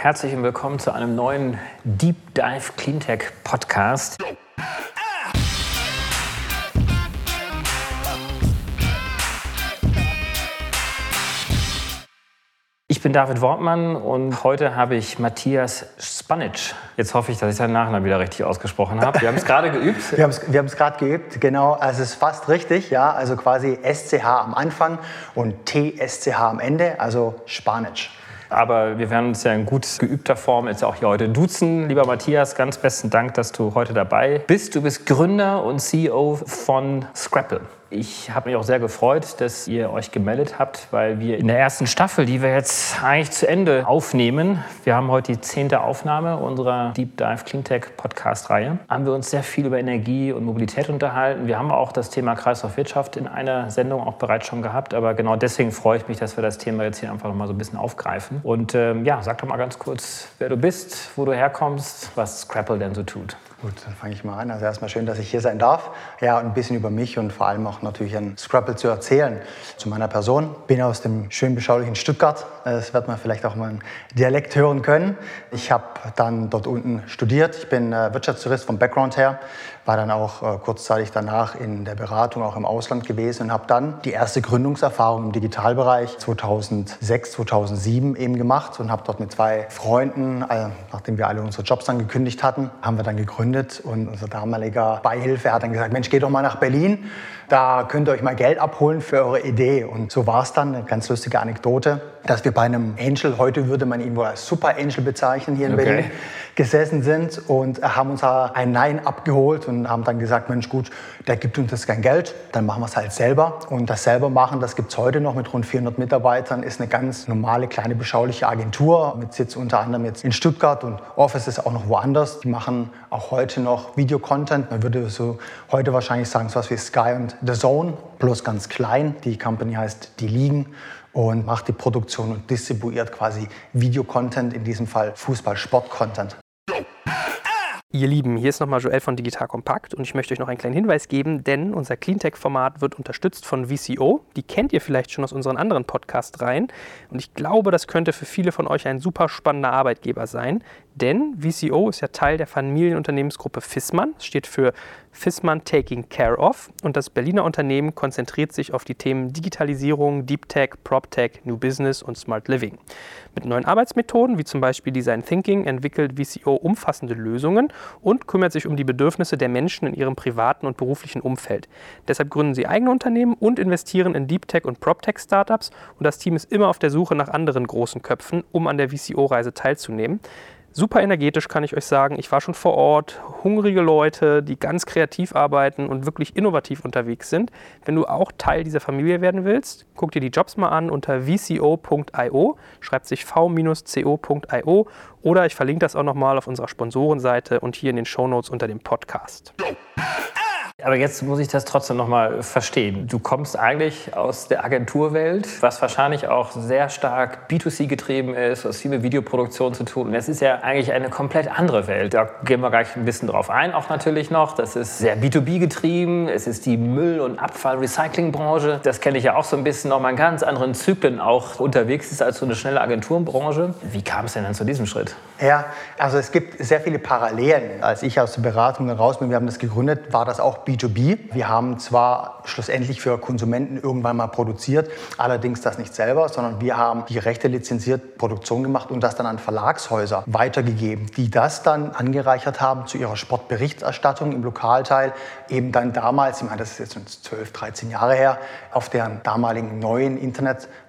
Herzlich willkommen zu einem neuen Deep Dive Cleantech Podcast. Ich bin David Wortmann und heute habe ich Matthias Spanic. Jetzt hoffe ich, dass ich seinen Nachnamen wieder richtig ausgesprochen habe. Wir haben es gerade geübt. Wir haben es wir gerade geübt, genau. Also es ist fast richtig, ja. Also quasi SCH am Anfang und TSCH am Ende, also Spanic. Aber wir werden uns ja in gut geübter Form jetzt auch hier heute duzen. Lieber Matthias, ganz besten Dank, dass du heute dabei bist. Du bist Gründer und CEO von Scrapple. Ich habe mich auch sehr gefreut, dass ihr euch gemeldet habt, weil wir in der ersten Staffel, die wir jetzt eigentlich zu Ende aufnehmen, wir haben heute die zehnte Aufnahme unserer Deep Dive Cleantech Podcast-Reihe, haben wir uns sehr viel über Energie und Mobilität unterhalten. Wir haben auch das Thema Kreislaufwirtschaft in einer Sendung auch bereits schon gehabt, aber genau deswegen freue ich mich, dass wir das Thema jetzt hier einfach noch mal so ein bisschen aufgreifen. Und ähm, ja, sag doch mal ganz kurz, wer du bist, wo du herkommst, was Scrapple denn so tut. Gut, dann fange ich mal an. Also erstmal schön, dass ich hier sein darf. Ja, und ein bisschen über mich und vor allem auch natürlich an Scrapple zu erzählen. Zu meiner Person. Bin aus dem schön beschaulichen Stuttgart. Das wird man vielleicht auch mal im Dialekt hören können. Ich habe dann dort unten studiert. Ich bin äh, Wirtschaftstourist vom Background her war dann auch äh, kurzzeitig danach in der Beratung auch im Ausland gewesen und habe dann die erste Gründungserfahrung im Digitalbereich 2006, 2007 eben gemacht und habe dort mit zwei Freunden, äh, nachdem wir alle unsere Jobs dann gekündigt hatten, haben wir dann gegründet und unser damaliger Beihilfe hat dann gesagt, Mensch, geht doch mal nach Berlin, da könnt ihr euch mal Geld abholen für eure Idee. Und so war es dann, eine ganz lustige Anekdote, dass wir bei einem Angel, heute würde man ihn wohl als Super Angel bezeichnen, hier in okay. Berlin, gesessen sind und haben uns ein Nein abgeholt und haben dann gesagt, Mensch gut, der gibt uns das kein Geld, dann machen wir es halt selber. Und das selber machen, das gibt es heute noch mit rund 400 Mitarbeitern, ist eine ganz normale, kleine, beschauliche Agentur mit Sitz unter anderem jetzt in Stuttgart und Office ist auch noch woanders. Die machen auch heute noch Videocontent. Man würde so heute wahrscheinlich sagen, so was wie Sky und The Zone, bloß ganz klein. Die Company heißt Die Ligen und macht die Produktion und distribuiert quasi Videocontent, in diesem Fall Fußball-Sport-Content. Ihr Lieben, hier ist nochmal Joel von Digital Kompakt und ich möchte euch noch einen kleinen Hinweis geben, denn unser Cleantech-Format wird unterstützt von VCO. Die kennt ihr vielleicht schon aus unseren anderen Podcast-Reihen und ich glaube, das könnte für viele von euch ein super spannender Arbeitgeber sein, denn VCO ist ja Teil der Familienunternehmensgruppe Fissmann, steht für Fissmann Taking Care of und das Berliner Unternehmen konzentriert sich auf die Themen Digitalisierung, Deep Tech, Prop Tech, New Business und Smart Living. Mit neuen Arbeitsmethoden wie zum Beispiel Design Thinking entwickelt VCO umfassende Lösungen und kümmert sich um die Bedürfnisse der Menschen in ihrem privaten und beruflichen Umfeld. Deshalb gründen sie eigene Unternehmen und investieren in Deep Tech und Prop Tech Startups und das Team ist immer auf der Suche nach anderen großen Köpfen, um an der VCO-Reise teilzunehmen super energetisch, kann ich euch sagen. Ich war schon vor Ort, hungrige Leute, die ganz kreativ arbeiten und wirklich innovativ unterwegs sind. Wenn du auch Teil dieser Familie werden willst, guck dir die Jobs mal an unter vco.io, schreibt sich v-co.io oder ich verlinke das auch nochmal auf unserer Sponsorenseite und hier in den Shownotes unter dem Podcast. Aber jetzt muss ich das trotzdem noch mal verstehen. Du kommst eigentlich aus der Agenturwelt, was wahrscheinlich auch sehr stark B2C getrieben ist, was viel mit Videoproduktion zu tun. Und es ist ja eigentlich eine komplett andere Welt. Da gehen wir gleich ein bisschen drauf ein, auch natürlich noch. Das ist sehr B2B getrieben. Es ist die Müll- und Abfall-Recycling-Branche. Das kenne ich ja auch so ein bisschen, noch mal in ganz anderen Zyklen auch unterwegs ist als so eine schnelle Agenturbranche. Wie kam es denn dann zu diesem Schritt? Ja, also es gibt sehr viele Parallelen. Als ich aus der Beratung raus bin, wir haben das gegründet, war das auch B2B. Wir haben zwar schlussendlich für Konsumenten irgendwann mal produziert, allerdings das nicht selber, sondern wir haben die Rechte lizenziert, Produktion gemacht und das dann an Verlagshäuser weitergegeben, die das dann angereichert haben zu ihrer Sportberichterstattung im Lokalteil, eben dann damals, ich meine, das ist jetzt 12, 13 Jahre her, auf deren damaligen neuen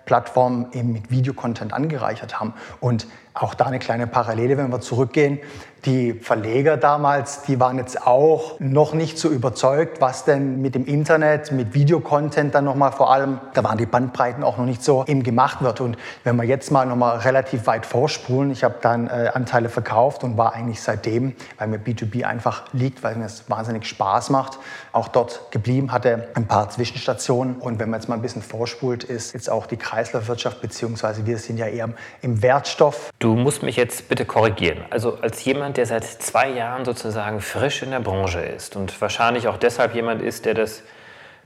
Internetplattform eben mit Videocontent angereichert haben. Und auch da eine kleine Parallele, wenn wir zurückgehen. Die Verleger damals, die waren jetzt auch noch nicht so überzeugt, was denn mit dem Internet, mit Videocontent dann nochmal vor allem, da waren die Bandbreiten auch noch nicht so eben gemacht wird. Und wenn wir jetzt mal nochmal relativ weit vorspulen, ich habe dann äh, Anteile verkauft und war eigentlich seitdem, weil mir B2B einfach liegt, weil mir es wahnsinnig Spaß macht, auch dort geblieben, hatte ein paar Zwischenstationen. Und wenn man jetzt mal ein bisschen vorspult, ist jetzt auch die Kreislaufwirtschaft, beziehungsweise wir sind ja eher im Wertstoff. Du musst mich jetzt bitte korrigieren. Also als jemand, der seit zwei Jahren sozusagen frisch in der Branche ist und wahrscheinlich auch deshalb jemand ist, der das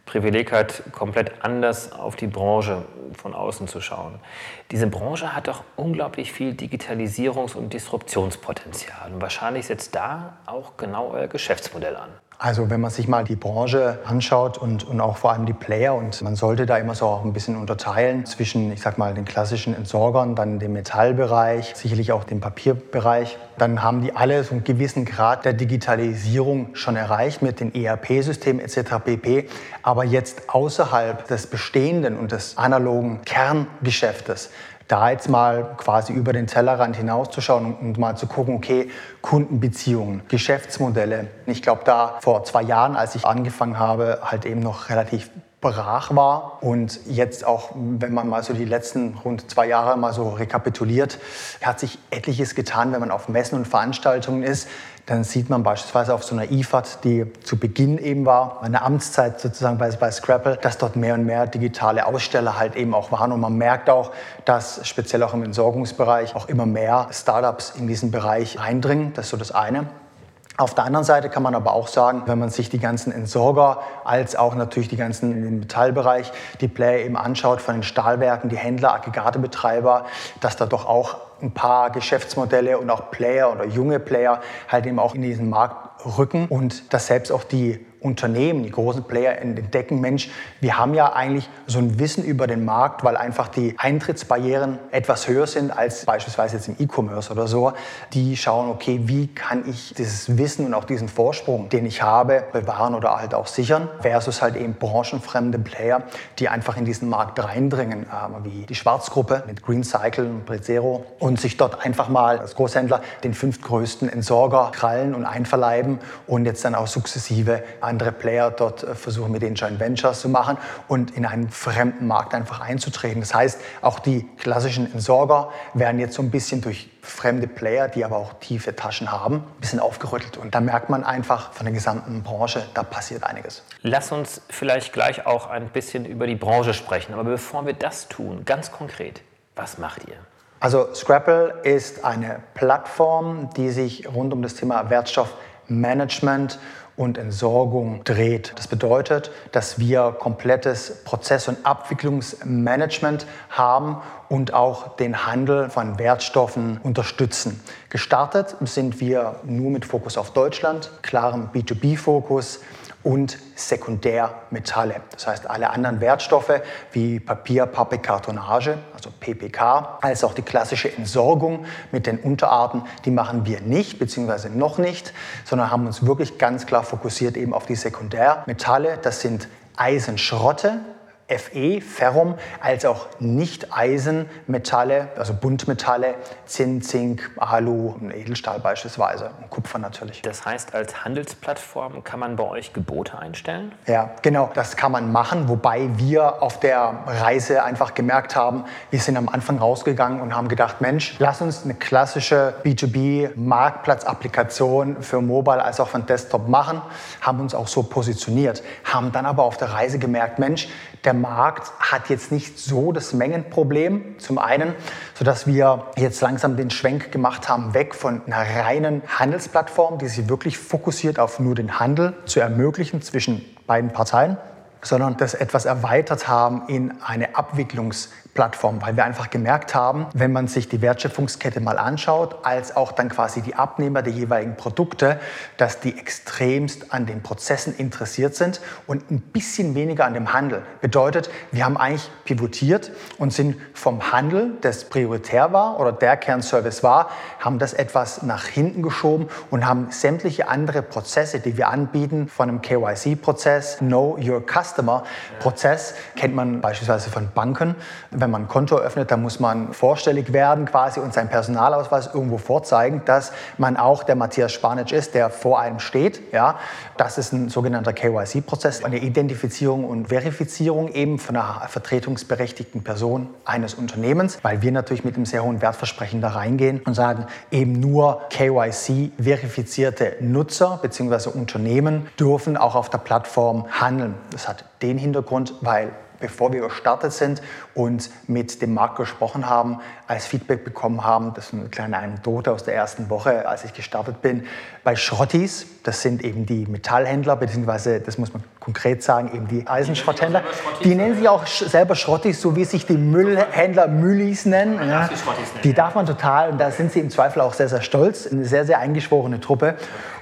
Privileg hat, komplett anders auf die Branche von außen zu schauen. Diese Branche hat doch unglaublich viel Digitalisierungs- und Disruptionspotenzial. Und wahrscheinlich setzt da auch genau euer Geschäftsmodell an. Also wenn man sich mal die Branche anschaut und, und auch vor allem die Player und man sollte da immer so auch ein bisschen unterteilen zwischen, ich sag mal, den klassischen Entsorgern, dann dem Metallbereich, sicherlich auch dem Papierbereich, dann haben die alle so einen gewissen Grad der Digitalisierung schon erreicht mit den ERP-Systemen etc. pp. Aber jetzt außerhalb des bestehenden und des analogen Kerngeschäftes da jetzt mal quasi über den Tellerrand hinauszuschauen und mal zu gucken, okay, Kundenbeziehungen, Geschäftsmodelle. Ich glaube, da vor zwei Jahren, als ich angefangen habe, halt eben noch relativ brach war und jetzt auch, wenn man mal so die letzten rund zwei Jahre mal so rekapituliert, hat sich etliches getan, wenn man auf Messen und Veranstaltungen ist. Dann sieht man beispielsweise auf so einer IFAD, die zu Beginn eben war, meine Amtszeit sozusagen bei, bei Scrapple, dass dort mehr und mehr digitale Aussteller halt eben auch waren. Und man merkt auch, dass speziell auch im Entsorgungsbereich auch immer mehr Startups in diesen Bereich eindringen. Das ist so das eine. Auf der anderen Seite kann man aber auch sagen, wenn man sich die ganzen Entsorger als auch natürlich die ganzen im Metallbereich, die Player eben anschaut, von den Stahlwerken, die Händler, Aggregatebetreiber, dass da doch auch ein paar Geschäftsmodelle und auch Player oder junge Player halt eben auch in diesen Markt rücken und dass selbst auch die Unternehmen, die großen Player entdecken, Mensch, wir haben ja eigentlich so ein Wissen über den Markt, weil einfach die Eintrittsbarrieren etwas höher sind als beispielsweise jetzt im E-Commerce oder so. Die schauen, okay, wie kann ich dieses Wissen und auch diesen Vorsprung, den ich habe, bewahren oder halt auch sichern, versus halt eben branchenfremde Player, die einfach in diesen Markt reindringen, äh, wie die Schwarzgruppe mit Green Cycle und Prezero und sich dort einfach mal als Großhändler den fünftgrößten Entsorger krallen und einverleiben und jetzt dann auch sukzessive andere Player dort äh, versuchen, mit den Joint Ventures zu machen und in einen fremden Markt einfach einzutreten. Das heißt, auch die klassischen Entsorger werden jetzt so ein bisschen durch fremde Player, die aber auch tiefe Taschen haben, ein bisschen aufgerüttelt. Und da merkt man einfach von der gesamten Branche, da passiert einiges. Lass uns vielleicht gleich auch ein bisschen über die Branche sprechen. Aber bevor wir das tun, ganz konkret, was macht ihr? Also Scrapple ist eine Plattform, die sich rund um das Thema Wertstoffmanagement und Entsorgung dreht. Das bedeutet, dass wir komplettes Prozess- und Abwicklungsmanagement haben und auch den Handel von Wertstoffen unterstützen. Gestartet sind wir nur mit Fokus auf Deutschland, klarem B2B-Fokus und Sekundärmetalle. Das heißt, alle anderen Wertstoffe wie Papier, Pappe, Kartonage, also PPK, als auch die klassische Entsorgung mit den Unterarten, die machen wir nicht, beziehungsweise noch nicht, sondern haben uns wirklich ganz klar fokussiert eben auf die Sekundärmetalle. Das sind Eisenschrotte, Fe, Ferrum, als auch Nicht-Eisenmetalle, also Buntmetalle, Zinn, Zink, Alu, Edelstahl beispielsweise und Kupfer natürlich. Das heißt, als Handelsplattform kann man bei euch Gebote einstellen? Ja, genau, das kann man machen, wobei wir auf der Reise einfach gemerkt haben, wir sind am Anfang rausgegangen und haben gedacht, Mensch, lass uns eine klassische B2B-Marktplatz-Applikation für Mobile als auch für Desktop machen, haben uns auch so positioniert, haben dann aber auf der Reise gemerkt, Mensch, der Markt hat jetzt nicht so das Mengenproblem, zum einen, sodass wir jetzt langsam den Schwenk gemacht haben, weg von einer reinen Handelsplattform, die sich wirklich fokussiert auf nur den Handel zu ermöglichen zwischen beiden Parteien, sondern das etwas erweitert haben in eine Abwicklungs- Plattform, weil wir einfach gemerkt haben, wenn man sich die Wertschöpfungskette mal anschaut, als auch dann quasi die Abnehmer der jeweiligen Produkte, dass die extremst an den Prozessen interessiert sind und ein bisschen weniger an dem Handel. Bedeutet, wir haben eigentlich pivotiert und sind vom Handel, das prioritär war oder der Kernservice war, haben das etwas nach hinten geschoben und haben sämtliche andere Prozesse, die wir anbieten, von einem KYC-Prozess, Know Your Customer-Prozess, kennt man beispielsweise von Banken wenn man ein Konto öffnet, dann muss man vorstellig werden quasi und seinen Personalausweis irgendwo vorzeigen, dass man auch der Matthias Spanic ist, der vor einem steht. Ja, das ist ein sogenannter KYC-Prozess, eine Identifizierung und Verifizierung eben von einer vertretungsberechtigten Person eines Unternehmens, weil wir natürlich mit einem sehr hohen Wertversprechen da reingehen und sagen, eben nur KYC-verifizierte Nutzer bzw. Unternehmen dürfen auch auf der Plattform handeln. Das hat den Hintergrund, weil bevor wir gestartet sind und mit dem Markt gesprochen haben, als Feedback bekommen haben, das ist eine kleine Anekdote aus der ersten Woche, als ich gestartet bin, bei Schrottis, das sind eben die Metallhändler, beziehungsweise das muss man konkret sagen, eben die Eisenschrotthändler. Die nennen sich auch selber Schrottis, so wie sich die Müllhändler Müllis nennen. Ja. Die darf man total und da sind sie im Zweifel auch sehr, sehr stolz. Eine sehr, sehr eingeschworene Truppe.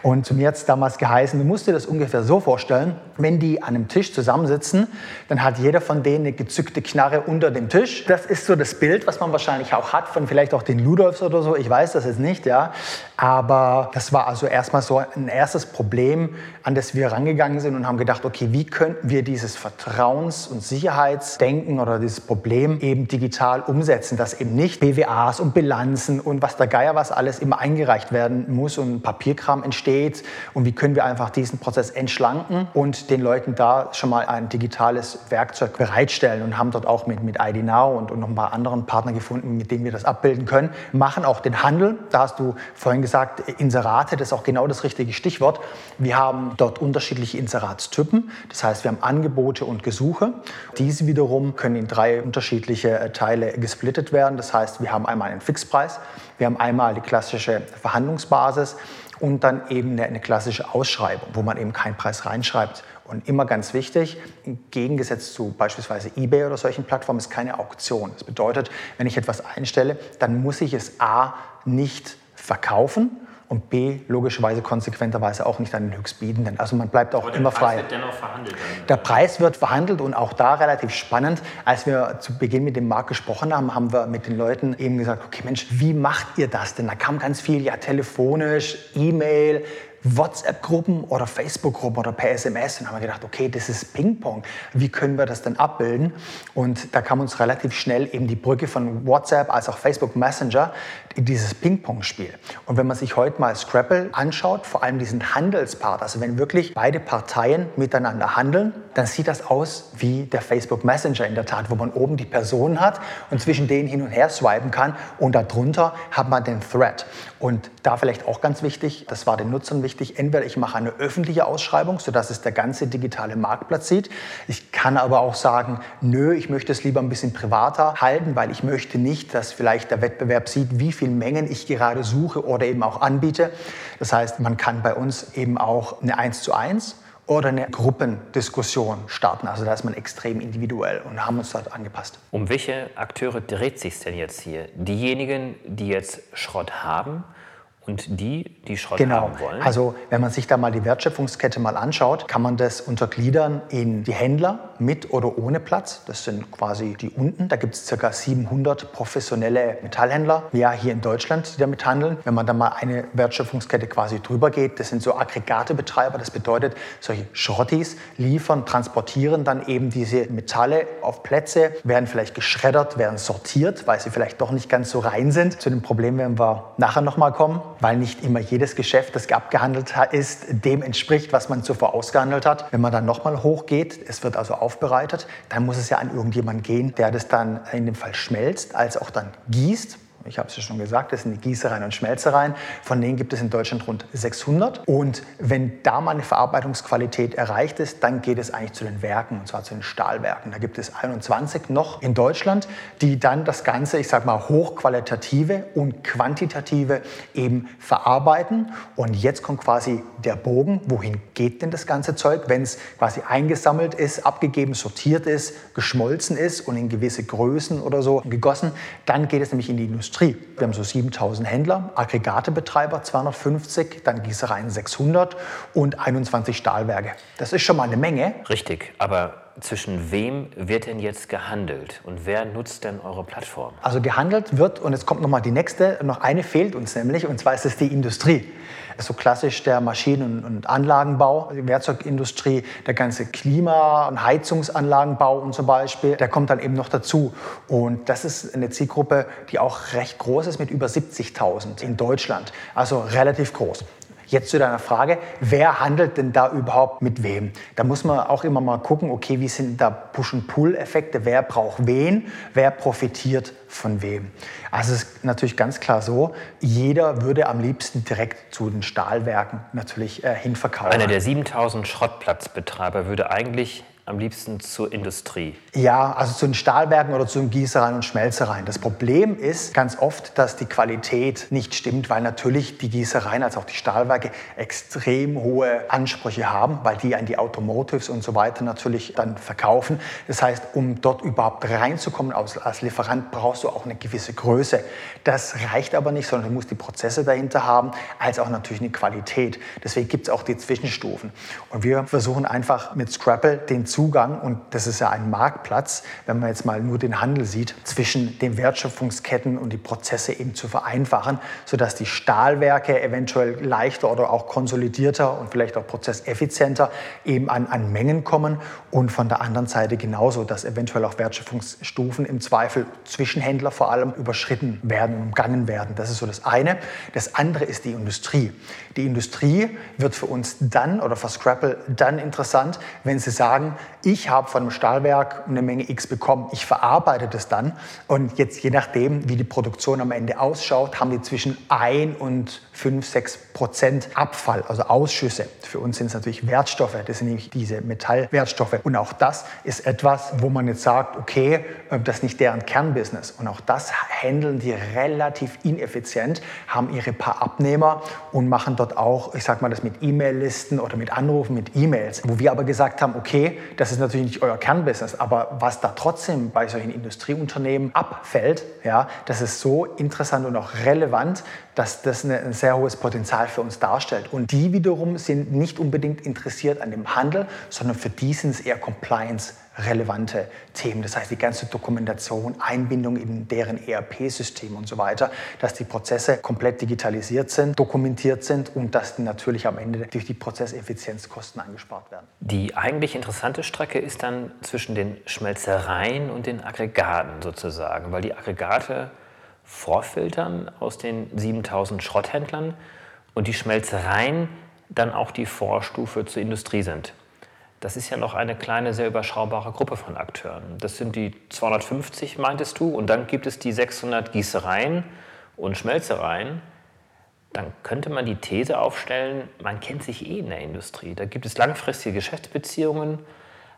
Und zu mir hat es damals geheißen, du musst dir das ungefähr so vorstellen, wenn die an einem Tisch zusammensitzen, dann hat jeder von denen eine gezückte Knarre unter dem Tisch. Das ist so das Bild, was man wahrscheinlich auch hat von vielleicht auch den Ludolfs oder so. Ich weiß das jetzt nicht, ja. Aber das war also erstmal so ein erstes Problem, an das wir rangegangen sind und haben gedacht, okay, wie könnten wir dieses Vertrauens- und Sicherheitsdenken oder dieses Problem eben digital umsetzen, dass eben nicht BWAs und Bilanzen und was der Geier was alles immer eingereicht werden muss und Papierkram entsteht und wie können wir einfach diesen Prozess entschlanken und den Leuten da schon mal ein digitales Werkzeug bereitstellen und haben dort auch mit, mit ID und, und noch ein paar anderen Partner gefunden, mit denen wir das abbilden können, machen auch den Handel. Da hast du vorhin gesagt, Inserate, das ist auch genau das richtige Stichwort. Wir haben dort unterschiedliche Inseratstypen. Das heißt, wir haben Angebote und Gesuche. Diese wiederum können in drei unterschiedliche äh, Teile gesplittet werden. Das heißt, wir haben einmal einen Fixpreis, wir haben einmal die klassische Verhandlungsbasis und dann eben eine, eine, klassische Ausschreibung, wo man eben keinen Preis reinschreibt. Und immer ganz wichtig, im Gegensatz zu beispielsweise eBay oder solchen Plattformen, ist keine Auktion. Das bedeutet, wenn ich etwas einstelle, dann muss ich es A nicht verkaufen und B, logischerweise konsequenterweise auch nicht an den Höchstbietenden. Also man bleibt auch immer frei. Der Preis wird dennoch verhandelt. Dann. Der Preis wird verhandelt und auch da relativ spannend. Als wir zu Beginn mit dem Markt gesprochen haben, haben wir mit den Leuten eben gesagt, okay Mensch, wie macht ihr das denn? Da kam ganz viel, ja telefonisch, E-Mail, WhatsApp-Gruppen oder Facebook-Gruppen oder per SMS und haben wir gedacht, okay, das ist Ping-Pong. Wie können wir das denn abbilden? Und da kam uns relativ schnell eben die Brücke von WhatsApp als auch Facebook Messenger dieses Ping-Pong-Spiel. Und wenn man sich heute mal Scrabble anschaut, vor allem diesen Handelspart, also wenn wirklich beide Parteien miteinander handeln, dann sieht das aus wie der Facebook Messenger in der Tat, wo man oben die Person hat und zwischen denen hin und her swipen kann und darunter hat man den Thread. Und da vielleicht auch ganz wichtig, das war den Nutzern wichtig, entweder ich mache eine öffentliche Ausschreibung, sodass es der ganze digitale Marktplatz sieht. Ich kann aber auch sagen, nö, ich möchte es lieber ein bisschen privater halten, weil ich möchte nicht, dass vielleicht der Wettbewerb sieht, wie viel Mengen ich gerade suche oder eben auch anbiete. Das heißt, man kann bei uns eben auch eine 1 zu 1 oder eine Gruppendiskussion starten. Also da ist man extrem individuell und haben uns dort angepasst. Um welche Akteure dreht sich denn jetzt hier? Diejenigen, die jetzt Schrott haben und die, die Schrott genau. haben wollen? Also wenn man sich da mal die Wertschöpfungskette mal anschaut, kann man das untergliedern in die Händler mit oder ohne Platz. Das sind quasi die unten. Da gibt es ca. 700 professionelle Metallhändler, ja hier in Deutschland, die damit handeln. Wenn man da mal eine Wertschöpfungskette quasi drüber geht, das sind so Aggregatebetreiber. Das bedeutet, solche Schrottis liefern, transportieren dann eben diese Metalle auf Plätze, werden vielleicht geschreddert, werden sortiert, weil sie vielleicht doch nicht ganz so rein sind. Zu dem Problem werden wir nachher nochmal kommen weil nicht immer jedes Geschäft, das abgehandelt ist, dem entspricht, was man zuvor ausgehandelt hat. Wenn man dann nochmal hochgeht, es wird also aufbereitet, dann muss es ja an irgendjemanden gehen, der das dann in dem Fall schmelzt, als auch dann gießt ich habe es ja schon gesagt, das sind die Gießereien und Schmelzereien. Von denen gibt es in Deutschland rund 600. Und wenn da mal eine Verarbeitungsqualität erreicht ist, dann geht es eigentlich zu den Werken, und zwar zu den Stahlwerken. Da gibt es 21 noch in Deutschland, die dann das Ganze, ich sage mal, hochqualitative und quantitative eben verarbeiten. Und jetzt kommt quasi der Bogen, wohin geht denn das ganze Zeug, wenn es quasi eingesammelt ist, abgegeben, sortiert ist, geschmolzen ist und in gewisse Größen oder so gegossen, dann geht es nämlich in die Industrie. Industrie. Wir haben so 7000 Händler, Aggregatebetreiber 250, dann Gießereien 600 und 21 Stahlwerke. Das ist schon mal eine Menge. Richtig, aber zwischen wem wird denn jetzt gehandelt und wer nutzt denn eure Plattform? Also gehandelt wird, und jetzt kommt noch mal die nächste, noch eine fehlt uns nämlich, und zwar ist es die Industrie so klassisch der Maschinen- und Anlagenbau, die Werkzeugindustrie, der ganze Klima- und Heizungsanlagenbau und zum Beispiel, der kommt dann eben noch dazu. Und das ist eine Zielgruppe, die auch recht groß ist mit über 70.000 in Deutschland, also relativ groß. Jetzt zu deiner Frage, wer handelt denn da überhaupt mit wem? Da muss man auch immer mal gucken, okay, wie sind da Push-and-Pull-Effekte? Wer braucht wen? Wer profitiert von wem? Also es ist natürlich ganz klar so, jeder würde am liebsten direkt zu den Stahlwerken natürlich äh, hinverkaufen. Einer der 7000 Schrottplatzbetreiber würde eigentlich am liebsten zur Industrie? Ja, also zu den Stahlwerken oder zu den Gießereien und Schmelzereien. Das Problem ist ganz oft, dass die Qualität nicht stimmt, weil natürlich die Gießereien als auch die Stahlwerke extrem hohe Ansprüche haben, weil die an die Automotives und so weiter natürlich dann verkaufen. Das heißt, um dort überhaupt reinzukommen als, als Lieferant, brauchst du auch eine gewisse Größe. Das reicht aber nicht, sondern du musst die Prozesse dahinter haben, als auch natürlich eine Qualität. Deswegen gibt es auch die Zwischenstufen. Und wir versuchen einfach mit Scrapple den Zugang, und das ist ja ein Marktplatz, wenn man jetzt mal nur den Handel sieht, zwischen den Wertschöpfungsketten und die Prozesse eben zu vereinfachen, sodass die Stahlwerke eventuell leichter oder auch konsolidierter und vielleicht auch prozesseffizienter eben an, an Mengen kommen und von der anderen Seite genauso, dass eventuell auch Wertschöpfungsstufen im Zweifel Zwischenhändler vor allem überschritten werden umgangen werden. Das ist so das eine. Das andere ist die Industrie. Die Industrie wird für uns dann oder für Scrapple dann interessant, wenn sie sagen, ich habe von einem Stahlwerk eine Menge X bekommen, ich verarbeite das dann und jetzt je nachdem, wie die Produktion am Ende ausschaut, haben die zwischen 1 und 5, 6 Prozent Abfall, also Ausschüsse. Für uns sind es natürlich Wertstoffe, das sind nämlich diese Metallwertstoffe. Und auch das ist etwas, wo man jetzt sagt, okay, äh, das ist nicht deren Kernbusiness. Und auch das handeln die relativ ineffizient, haben ihre paar Abnehmer und machen dort auch, ich sag mal, das mit E-Mail-Listen oder mit Anrufen, mit E-Mails. Wo wir aber gesagt haben, okay, das ist natürlich nicht euer Kernbusiness, aber was da trotzdem bei solchen Industrieunternehmen abfällt, ja, das ist so interessant und auch relevant, dass das ein sehr hohes Potenzial für uns darstellt. Und die wiederum sind nicht unbedingt interessiert an dem Handel, sondern für die sind es eher Compliance relevante Themen. Das heißt, die ganze Dokumentation, Einbindung in deren ERP-System und so weiter, dass die Prozesse komplett digitalisiert sind, dokumentiert sind und dass natürlich am Ende durch die Prozesseffizienz Kosten angespart werden. Die eigentlich interessante Strecke ist dann zwischen den Schmelzereien und den Aggregaten sozusagen, weil die Aggregate vorfiltern aus den 7000 Schrotthändlern und die Schmelzereien dann auch die Vorstufe zur Industrie sind. Das ist ja noch eine kleine, sehr überschaubare Gruppe von Akteuren. Das sind die 250, meintest du, und dann gibt es die 600 Gießereien und Schmelzereien. Dann könnte man die These aufstellen, man kennt sich eh in der Industrie. Da gibt es langfristige Geschäftsbeziehungen.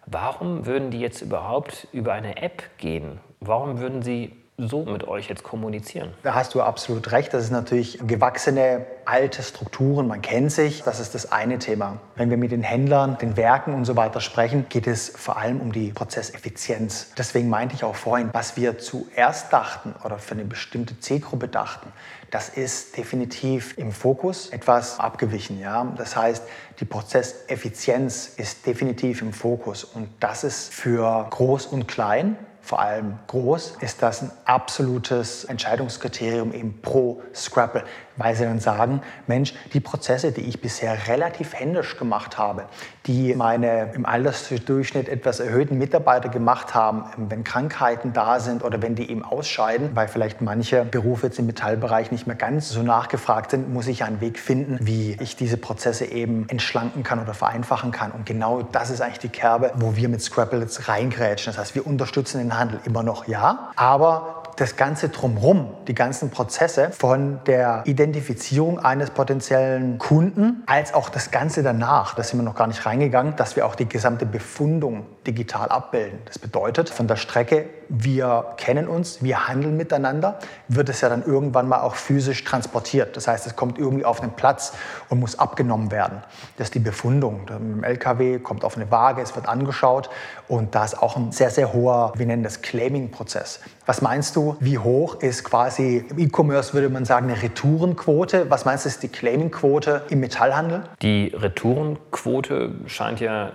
Warum würden die jetzt überhaupt über eine App gehen? Warum würden sie so mit euch jetzt kommunizieren? Da hast du absolut recht. Das ist natürlich gewachsene alte Strukturen. Man kennt sich. Das ist das eine Thema. Wenn wir mit den Händlern, den Werken und so weiter sprechen, geht es vor allem um die Prozesseffizienz. Deswegen meinte ich auch vorhin, was wir zuerst dachten oder für eine bestimmte Zielgruppe dachten, das ist definitiv im Fokus etwas abgewichen. Ja? Das heißt, die Prozesseffizienz ist definitiv im Fokus und das ist für groß und klein vor allem groß, ist das ein absolutes Entscheidungskriterium eben pro Scrapple weil sie dann sagen, Mensch, die Prozesse, die ich bisher relativ händisch gemacht habe, die meine im Altersdurchschnitt etwas erhöhten Mitarbeiter gemacht haben, wenn Krankheiten da sind oder wenn die eben ausscheiden, weil vielleicht manche Berufe jetzt im Metallbereich nicht mehr ganz so nachgefragt sind, muss ich einen Weg finden, wie ich diese Prozesse eben entschlanken kann oder vereinfachen kann. Und genau das ist eigentlich die Kerbe, wo wir mit Scrapple jetzt reingrätschen. Das heißt, wir unterstützen den Handel immer noch, ja, aber das Ganze drumherum, die ganzen Prozesse von der Identifizierung eines potenziellen Kunden als auch das Ganze danach, da sind wir noch gar nicht reingegangen, dass wir auch die gesamte Befundung digital abbilden. Das bedeutet, von der Strecke, wir kennen uns, wir handeln miteinander, wird es ja dann irgendwann mal auch physisch transportiert. Das heißt, es kommt irgendwie auf einen Platz und muss abgenommen werden. Das ist die Befundung. Im LKW kommt auf eine Waage, es wird angeschaut und da ist auch ein sehr, sehr hoher, wir nennen das Claiming-Prozess. Was meinst du, wie hoch ist quasi im E-Commerce, würde man sagen, eine Retourenquote? Was meinst du, ist die Claiming-Quote im Metallhandel? Die Retourenquote scheint ja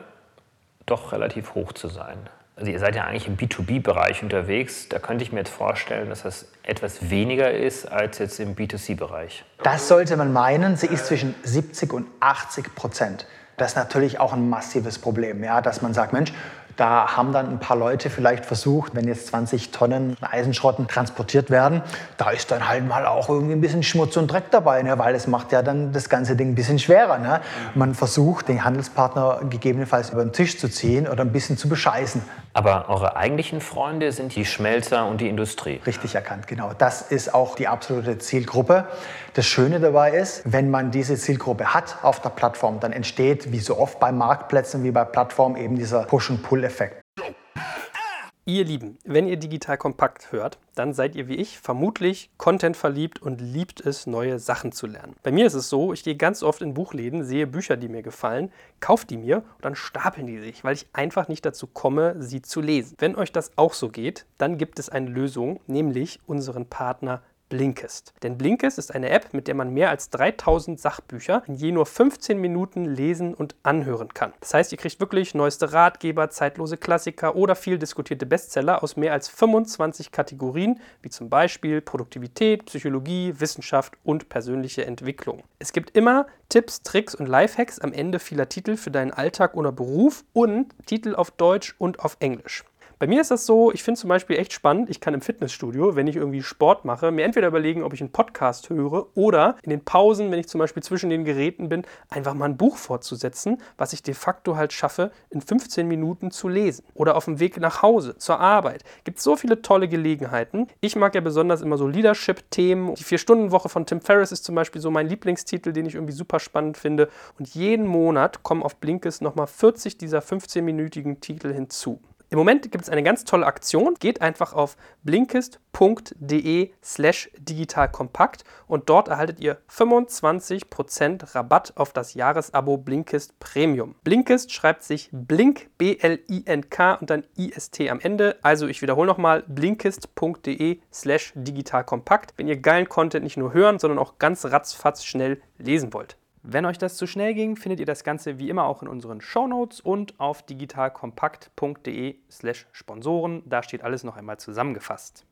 doch relativ hoch zu sein. Also ihr seid ja eigentlich im B2B-Bereich unterwegs. Da könnte ich mir jetzt vorstellen, dass das etwas weniger ist als jetzt im B2C-Bereich. Das sollte man meinen. Sie ist zwischen 70 und 80 Prozent. Das ist natürlich auch ein massives Problem, ja, dass man sagt, Mensch, da haben dann ein paar Leute vielleicht versucht, wenn jetzt 20 Tonnen Eisenschrotten transportiert werden, da ist dann halt mal auch irgendwie ein bisschen Schmutz und Dreck dabei, ne? weil es macht ja dann das ganze Ding ein bisschen schwerer. Ne? Man versucht, den Handelspartner gegebenenfalls über den Tisch zu ziehen oder ein bisschen zu bescheißen. Aber eure eigentlichen Freunde sind die Schmelzer und die Industrie. Richtig erkannt, genau. Das ist auch die absolute Zielgruppe. Das Schöne dabei ist, wenn man diese Zielgruppe hat auf der Plattform, dann entsteht, wie so oft bei Marktplätzen wie bei Plattformen, eben dieser Push-and-Pull-Effekt. Ihr Lieben, wenn ihr digital kompakt hört, dann seid ihr wie ich vermutlich Content verliebt und liebt es, neue Sachen zu lernen. Bei mir ist es so, ich gehe ganz oft in Buchläden, sehe Bücher, die mir gefallen, kaufe die mir und dann stapeln die sich, weil ich einfach nicht dazu komme, sie zu lesen. Wenn euch das auch so geht, dann gibt es eine Lösung, nämlich unseren Partner Blinkist. Denn Blinkist ist eine App, mit der man mehr als 3000 Sachbücher in je nur 15 Minuten lesen und anhören kann. Das heißt, ihr kriegt wirklich neueste Ratgeber, zeitlose Klassiker oder viel diskutierte Bestseller aus mehr als 25 Kategorien, wie zum Beispiel Produktivität, Psychologie, Wissenschaft und persönliche Entwicklung. Es gibt immer Tipps, Tricks und Lifehacks am Ende vieler Titel für deinen Alltag oder Beruf und Titel auf Deutsch und auf Englisch. Bei mir ist das so, ich finde zum Beispiel echt spannend, ich kann im Fitnessstudio, wenn ich irgendwie Sport mache, mir entweder überlegen, ob ich einen Podcast höre oder in den Pausen, wenn ich zum Beispiel zwischen den Geräten bin, einfach mal ein Buch fortzusetzen, was ich de facto halt schaffe, in 15 Minuten zu lesen. Oder auf dem Weg nach Hause, zur Arbeit. Gibt so viele tolle Gelegenheiten. Ich mag ja besonders immer so Leadership-Themen. Die Vier-Stunden-Woche von Tim Ferriss ist zum Beispiel so mein Lieblingstitel, den ich irgendwie super spannend finde. Und jeden Monat kommen auf Blinkes nochmal 40 dieser 15-minütigen Titel hinzu. Im Moment gibt es eine ganz tolle Aktion. Geht einfach auf blinkist.de slash digitalkompakt und dort erhaltet ihr 25% Rabatt auf das Jahresabo Blinkist Premium. Blinkist schreibt sich Blink, B-L-I-N-K und dann I-S-T am Ende. Also ich wiederhole nochmal blinkist.de slash digitalkompakt, wenn ihr geilen Content nicht nur hören, sondern auch ganz ratzfatz schnell lesen wollt. Wenn euch das zu schnell ging, findet ihr das Ganze wie immer auch in unseren Shownotes und auf digitalkompakt.de slash Sponsoren. Da steht alles noch einmal zusammengefasst.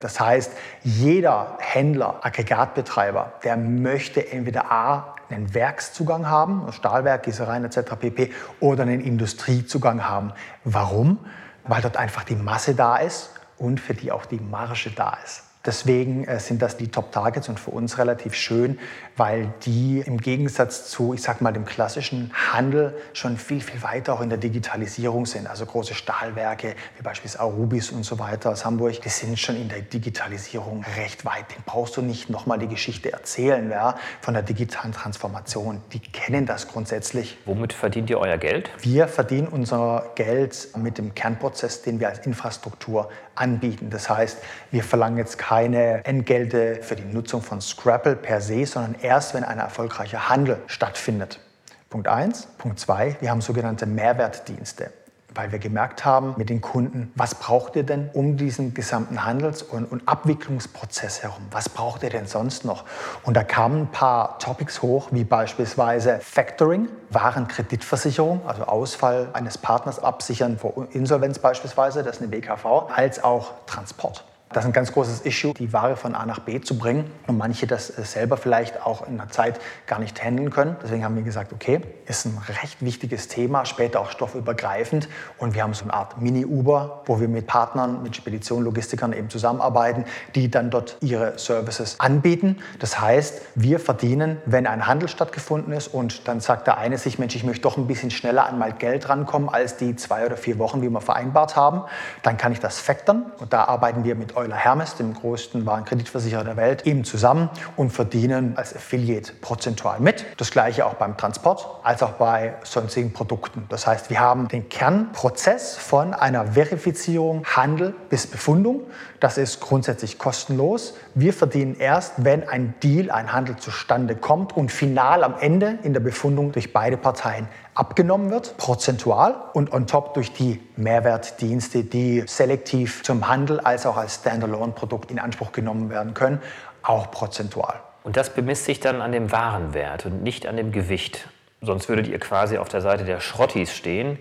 Das heißt, jeder Händler, Aggregatbetreiber, der möchte entweder A, einen Werkszugang haben, Stahlwerk, Gießereien etc. pp. oder einen Industriezugang haben. Warum? Weil dort einfach die Masse da ist und für die auch die Marge da ist. Deswegen äh, sind das die Top-Targets und für uns relativ schön, weil die im Gegensatz zu, ich sag mal, dem klassischen Handel schon viel, viel weiter auch in der Digitalisierung sind. Also große Stahlwerke wie beispielsweise Arubis und so weiter aus Hamburg, die sind schon in der Digitalisierung recht weit. Den brauchst du nicht nochmal die Geschichte erzählen ja, von der digitalen Transformation. Die kennen das grundsätzlich. Womit verdient ihr euer Geld? Wir verdienen unser Geld mit dem Kernprozess, den wir als Infrastruktur anbieten. Das heißt, wir verlangen jetzt keine Entgelte für die Nutzung von Scrapple per se, sondern erst, wenn ein erfolgreicher Handel stattfindet. Punkt 1. Punkt 2. Wir haben sogenannte Mehrwertdienste weil wir gemerkt haben mit den Kunden, was braucht ihr denn um diesen gesamten Handels- und, und, Abwicklungsprozess herum? Was braucht ihr denn sonst noch? Und da kamen ein paar Topics hoch, wie beispielsweise Factoring, Warenkreditversicherung, also Ausfall eines Partners absichern vor Insolvenz beispielsweise, das ist eine WKV, als auch Transport. Das ist ein ganz großes Issue, die Ware von A nach B zu bringen und manche das äh, selber vielleicht auch in der Zeit gar nicht handeln können. Deswegen haben wir gesagt, okay, ist ein recht wichtiges Thema, später auch stoffübergreifend und wir haben so eine Art Mini-Uber, wo wir mit Partnern, mit Speditionen, Logistikern eben zusammenarbeiten, die dann dort ihre Services anbieten. Das heißt, wir verdienen, wenn ein Handel stattgefunden ist und dann sagt der eine sich, Mensch, ich möchte doch ein bisschen schneller an mein Geld rankommen als die zwei oder vier Wochen, wie wir vereinbart haben, dann kann ich das factoren und da arbeiten wir mit Euler Hermes, dem größten Warenkreditversicherer der Welt, eben zusammen und verdienen als Affiliate prozentual mit. Das gleiche auch beim Transport als auch bei sonstigen Produkten. Das heißt, wir haben den Kernprozess von einer Verifizierung, Handel bis Befundung. Das ist grundsätzlich kostenlos. Wir verdienen erst, wenn ein Deal, ein Handel zustande kommt und final am Ende in der Befundung durch beide Parteien abgenommen wird, prozentual und on top durch die Mehrwertdienste, die selektiv zum Handel als auch als Standalone-Produkt in Anspruch genommen werden können, auch prozentual. Und das bemisst sich dann an dem Warenwert und nicht an dem Gewicht. Sonst würdet ihr quasi auf der Seite der Schrottis stehen,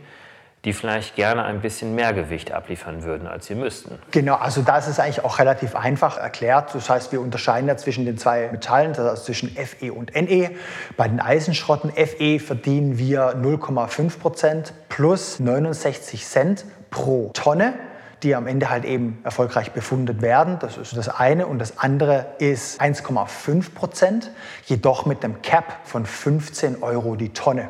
die vielleicht gerne ein bisschen mehr Gewicht abliefern würden, als sie müssten. Genau, also das ist eigentlich auch relativ einfach erklärt. Das heißt, wir unterscheiden ja zwischen den zwei Metallen, heißt zwischen Fe und Ne. Bei den Eisenschrotten Fe verdienen wir 0,5 Prozent plus 69 Cent pro Tonne die am Ende halt eben erfolgreich befundet werden. Das ist das eine. Und das andere ist 1,5 Prozent, jedoch mit einem Cap von 15 Euro die Tonne.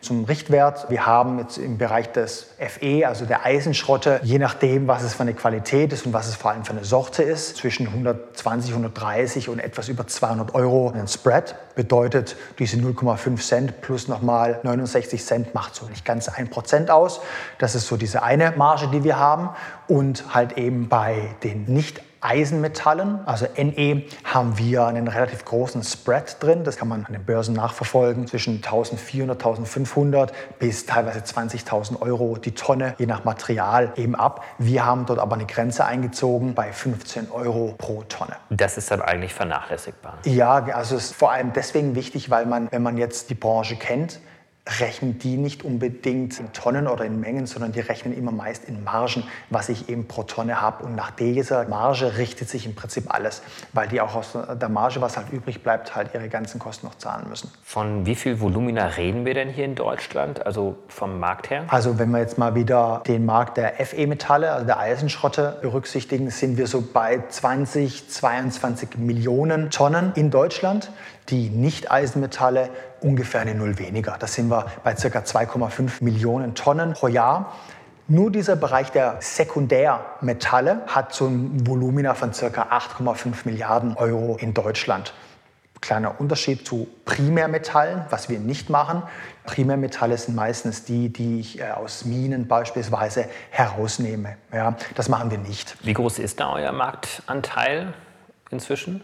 Zum Richtwert, wir haben jetzt im Bereich des FE, also der Eisenschrotte, je nachdem, was es für eine Qualität ist und was es vor allem für eine Sorte ist, zwischen 120, 130 und etwas über 200 Euro ein Spread. Bedeutet, diese 0,5 Cent plus nochmal 69 Cent macht so nicht ganz ein Prozent aus. Das ist so diese eine Marge, die wir haben. Und halt eben bei den nicht Eisenmetallen, also Ne, haben wir einen relativ großen Spread drin. Das kann man an den Börsen nachverfolgen, zwischen 1400, 1500 bis teilweise 20.000 Euro die Tonne, je nach Material eben ab. Wir haben dort aber eine Grenze eingezogen bei 15 Euro pro Tonne. Das ist dann eigentlich vernachlässigbar. Ja, also es ist vor allem deswegen wichtig, weil man, wenn man jetzt die Branche kennt, rechnen die nicht unbedingt in Tonnen oder in Mengen, sondern die rechnen immer meist in Margen, was ich eben pro Tonne habe. Und nach dieser Marge richtet sich im Prinzip alles, weil die auch aus der Marge, was halt übrig bleibt, halt ihre ganzen Kosten noch zahlen müssen. Von wie viel Volumina reden wir denn hier in Deutschland, also vom Markt her? Also wenn wir jetzt mal wieder den Markt der FE-Metalle, also der Eisenschrotte berücksichtigen, sind wir so bei 20, 22 Millionen Tonnen in Deutschland die Nicht-Eisenmetalle ungefähr eine Null weniger. Da sind wir bei ca. 2,5 Millionen Tonnen pro Jahr. Nur dieser Bereich der Sekundärmetalle hat so ein Volumina von ca. 8,5 Milliarden Euro in Deutschland. Kleiner Unterschied zu Primärmetallen, was wir nicht machen. Primärmetalle sind meistens die, die ich äh, aus Minen beispielsweise herausnehme. Ja, das machen wir nicht. Wie groß ist da euer Marktanteil inzwischen?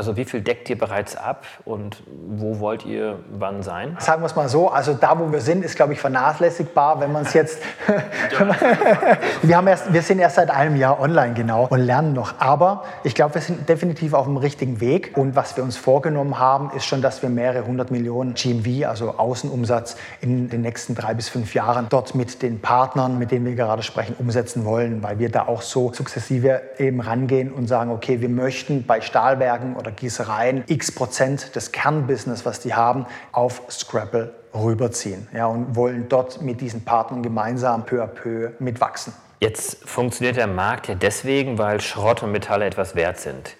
Also wie viel deckt ihr bereits ab und wo wollt ihr wann sein? Sagen wir es mal so, also da, wo wir sind, ist, glaube ich, vernachlässigbar, wenn man es jetzt... wir, haben erst, wir sind erst seit einem Jahr online, genau, und lernen noch. Aber ich glaube, wir sind definitiv auf dem richtigen Weg. Und was wir uns vorgenommen haben, ist schon, dass wir mehrere hundert Millionen GMV, also Außenumsatz, in den nächsten drei bis fünf Jahren dort mit den Partnern, mit denen wir gerade sprechen, umsetzen wollen, weil wir da auch so sukzessive eben rangehen und sagen, okay, wir möchten bei Stahlwerken oder Gießereien x Prozent des Kernbusiness, was die haben, auf Scrabble rüberziehen ja, und wollen dort mit diesen Partnern gemeinsam peu à peu mitwachsen. Jetzt funktioniert der Markt ja deswegen, weil Schrott und Metalle etwas wert sind.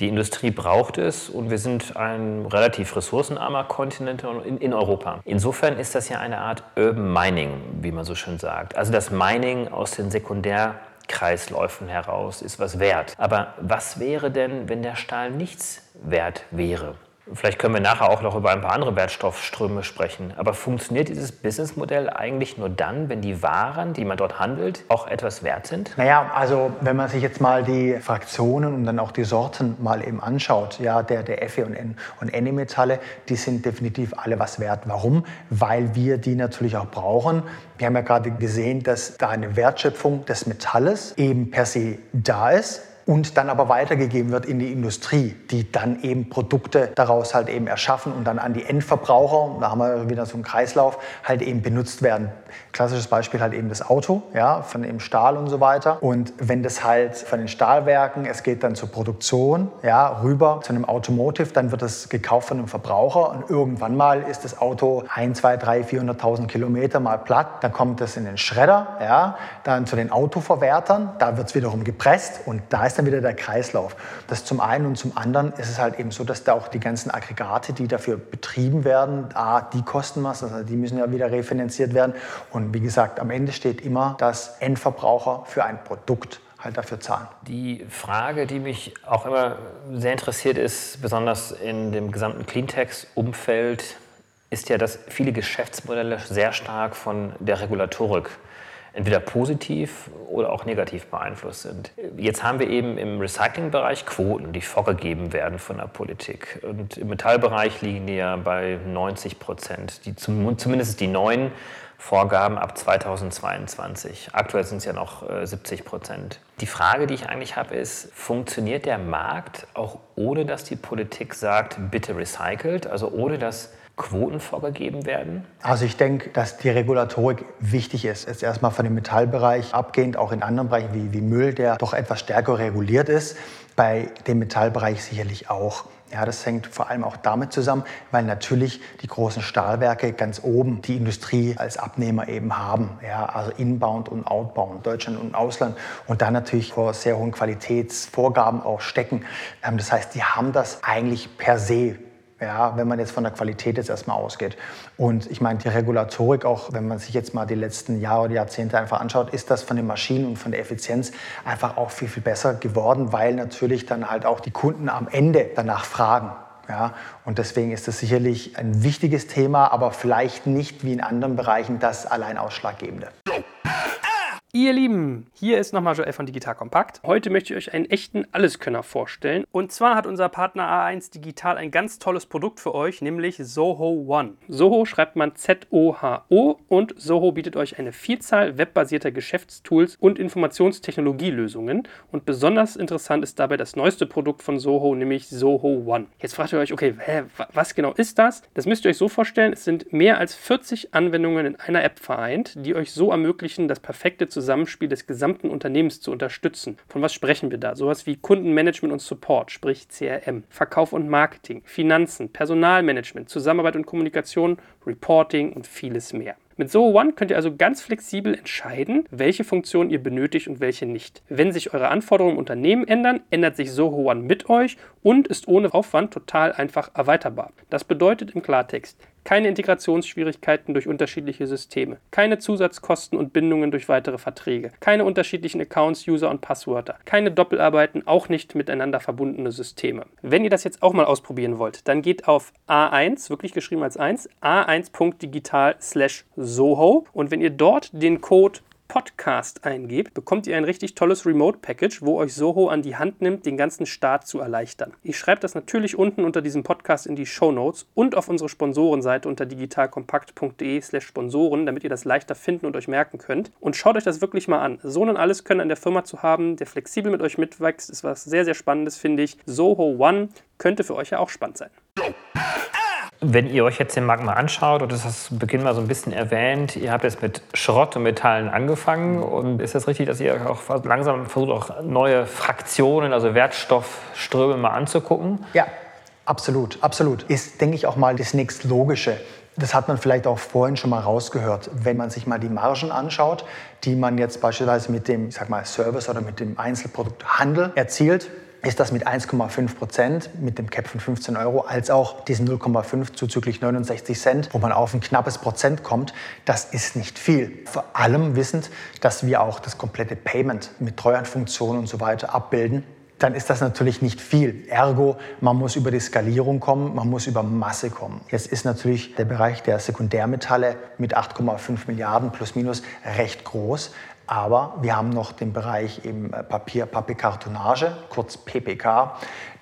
Die Industrie braucht es und wir sind ein relativ ressourcenarmer Kontinent in, in, Europa. Insofern ist das ja eine Art Urban Mining, wie man so schön sagt. Also das Mining aus den Sekundär- Kreisläufen heraus ist was wert. Aber was wäre denn, wenn der Stahl nichts wert wäre? Vielleicht können wir nachher auch noch über ein paar andere Wertstoffströme sprechen. Aber funktioniert dieses Businessmodell eigentlich nur dann, wenn die Waren, die man dort handelt, auch etwas wert sind? Naja, also wenn man sich jetzt mal die Fraktionen und dann auch die Sorten mal eben anschaut, ja, der, der Fe und, N und Ne-Metalle, die sind definitiv alle was wert. Warum? Weil wir die natürlich auch brauchen. Wir haben ja gerade gesehen, dass da eine Wertschöpfung des Metalles eben per se da ist und dann aber weitergegeben wird in die Industrie, die dann eben Produkte daraus halt eben erschaffen und dann an die Endverbraucher, da haben wir wieder so einen Kreislauf, halt eben benutzt werden. Klassisches Beispiel halt eben das Auto, ja, von eben Stahl und so weiter. Und wenn das halt von den Stahlwerken, es geht dann zur Produktion, ja, rüber zu einem Automotive, dann wird das gekauft von einem Verbraucher und irgendwann mal ist das Auto 1, 2, 3, 400.000 Kilometer mal platt, dann kommt das in den Schredder, ja, dann zu den Autoverwertern, da wird es wiederum gepresst und da ist dann wieder der Kreislauf. Das zum einen und zum anderen ist es halt eben so, dass da auch die ganzen Aggregate, die dafür betrieben werden, A, die kosten was, also die müssen ja wieder refinanziert werden. Und wie gesagt, am Ende steht immer, dass Endverbraucher für ein Produkt halt dafür zahlen. Die Frage, die mich auch immer sehr interessiert ist, besonders in dem gesamten Cleantech-Umfeld, ist ja, dass viele Geschäftsmodelle sehr stark von der Regulatorik entweder positiv oder auch negativ beeinflusst sind. Jetzt haben wir eben im Recyclingbereich Quoten, die vorgegeben werden von der Politik. Und im Metallbereich liegen die ja bei 90 Prozent, die zum, zumindest die neuen Vorgaben ab 2022. Aktuell sind es ja noch 70 äh, Prozent. Die Frage, die ich eigentlich habe, ist, funktioniert der Markt auch ohne, dass die Politik sagt, bitte recycelt, also ohne dass Quoten vorgegeben werden? Also ich denke, dass die Regulatorik wichtig ist. Jetzt erstmal von dem Metallbereich abgehend, auch in anderen Bereichen wie, wie Müll, der doch etwas stärker reguliert ist. Bei dem Metallbereich sicherlich auch. Ja, das hängt vor allem auch damit zusammen, weil natürlich die großen Stahlwerke ganz oben die Industrie als Abnehmer eben haben. Ja, also inbound und outbound, Deutschland und Ausland. Und dann natürlich vor sehr hohen Qualitätsvorgaben auch stecken. Ähm, das heißt, die haben das eigentlich per se Ja, wenn man jetzt von der Qualität jetzt erstmal ausgeht. Und ich meine, die Regulatorik, auch wenn man sich jetzt mal die letzten Jahre oder Jahrzehnte einfach anschaut, ist das von den Maschinen und von der Effizienz einfach auch viel, viel besser geworden, weil natürlich dann halt auch die Kunden am Ende danach fragen. Ja, und deswegen ist das sicherlich ein wichtiges Thema, aber vielleicht nicht wie in anderen Bereichen das allein ausschlaggebende. Ihr Lieben, hier ist nochmal Joel von Digital Kompakt. Heute möchte ich euch einen echten Alleskönner vorstellen. Und zwar hat unser Partner A1 Digital ein ganz tolles Produkt für euch, nämlich Soho One. Soho schreibt man Z-O-H-O und Soho bietet euch eine Vielzahl webbasierter Geschäftstools und Informationstechnologielösungen. Und besonders interessant ist dabei das neueste Produkt von Soho, nämlich Soho One. Jetzt fragt ihr euch, okay, hä, was genau ist das? Das müsst ihr euch so vorstellen, es sind mehr als 40 Anwendungen in einer App vereint, die euch so ermöglichen, das perfekte zu Zusammenspiel des gesamten Unternehmens zu unterstützen. Von was sprechen wir da? Sowas wie Kundenmanagement und Support, sprich CRM, Verkauf und Marketing, Finanzen, Personalmanagement, Zusammenarbeit und Kommunikation, Reporting und vieles mehr. Mit Zoho One könnt ihr also ganz flexibel entscheiden, welche Funktionen ihr benötigt und welche nicht. Wenn sich eure Anforderungen im Unternehmen ändern, ändert sich Zoho One mit euch und ist ohne Aufwand total einfach erweiterbar. Das bedeutet im Klartext, keine Integrationsschwierigkeiten durch unterschiedliche Systeme, keine Zusatzkosten und Bindungen durch weitere Verträge, keine unterschiedlichen Accounts, User und Passwörter, keine Doppelarbeiten, auch nicht miteinander verbundene Systeme. Wenn ihr das jetzt auch mal ausprobieren wollt, dann geht auf A1, wirklich geschrieben als 1, a1.digital slash Soho. Und wenn ihr dort den Code Podcast eingebt, bekommt ihr ein richtig tolles Remote-Package, wo euch Soho an die Hand nimmt, den ganzen Start zu erleichtern. Ich schreibe das natürlich unten unter diesem Podcast in die Show Notes und auf unsere Sponsorenseite unter digitalkompakt.de/slash Sponsoren, damit ihr das leichter finden und euch merken könnt. Und schaut euch das wirklich mal an. So ein alles können an der Firma zu haben, der flexibel mit euch mitwächst, ist was sehr, sehr Spannendes, finde ich. Soho One könnte für euch ja auch spannend sein. Wenn ihr euch jetzt den Markt mal anschaut, und das hast du zu Beginn mal so ein bisschen erwähnt, ihr habt jetzt mit Schrott und Metallen angefangen. Und ist das richtig, dass ihr auch langsam versucht, auch neue Fraktionen, also Wertstoffströme mal anzugucken? Ja, absolut, absolut. Ist, denke ich, auch mal das nächstlogische. Das hat man vielleicht auch vorhin schon mal rausgehört. Wenn man sich mal die Margen anschaut, die man jetzt beispielsweise mit dem, ich sag mal, Service oder mit dem Einzelprodukthandel erzielt, ist das mit 1,5 Prozent mit dem Cap von 15 Euro als auch diesen 0,5 zuzüglich 69 Cent, wo man auf ein knappes Prozent kommt, das ist nicht viel. Vor allem wissend, dass wir auch das komplette Payment mit Treuhandfunktionen und so weiter abbilden dann ist das natürlich nicht viel. Ergo, man muss über die Skalierung kommen, man muss über Masse kommen. Jetzt ist natürlich der Bereich der Sekundärmetalle mit 8,5 Milliarden plus minus recht groß. Aber wir haben noch den Bereich eben äh, Papier, Papierkartonage, kurz PPK.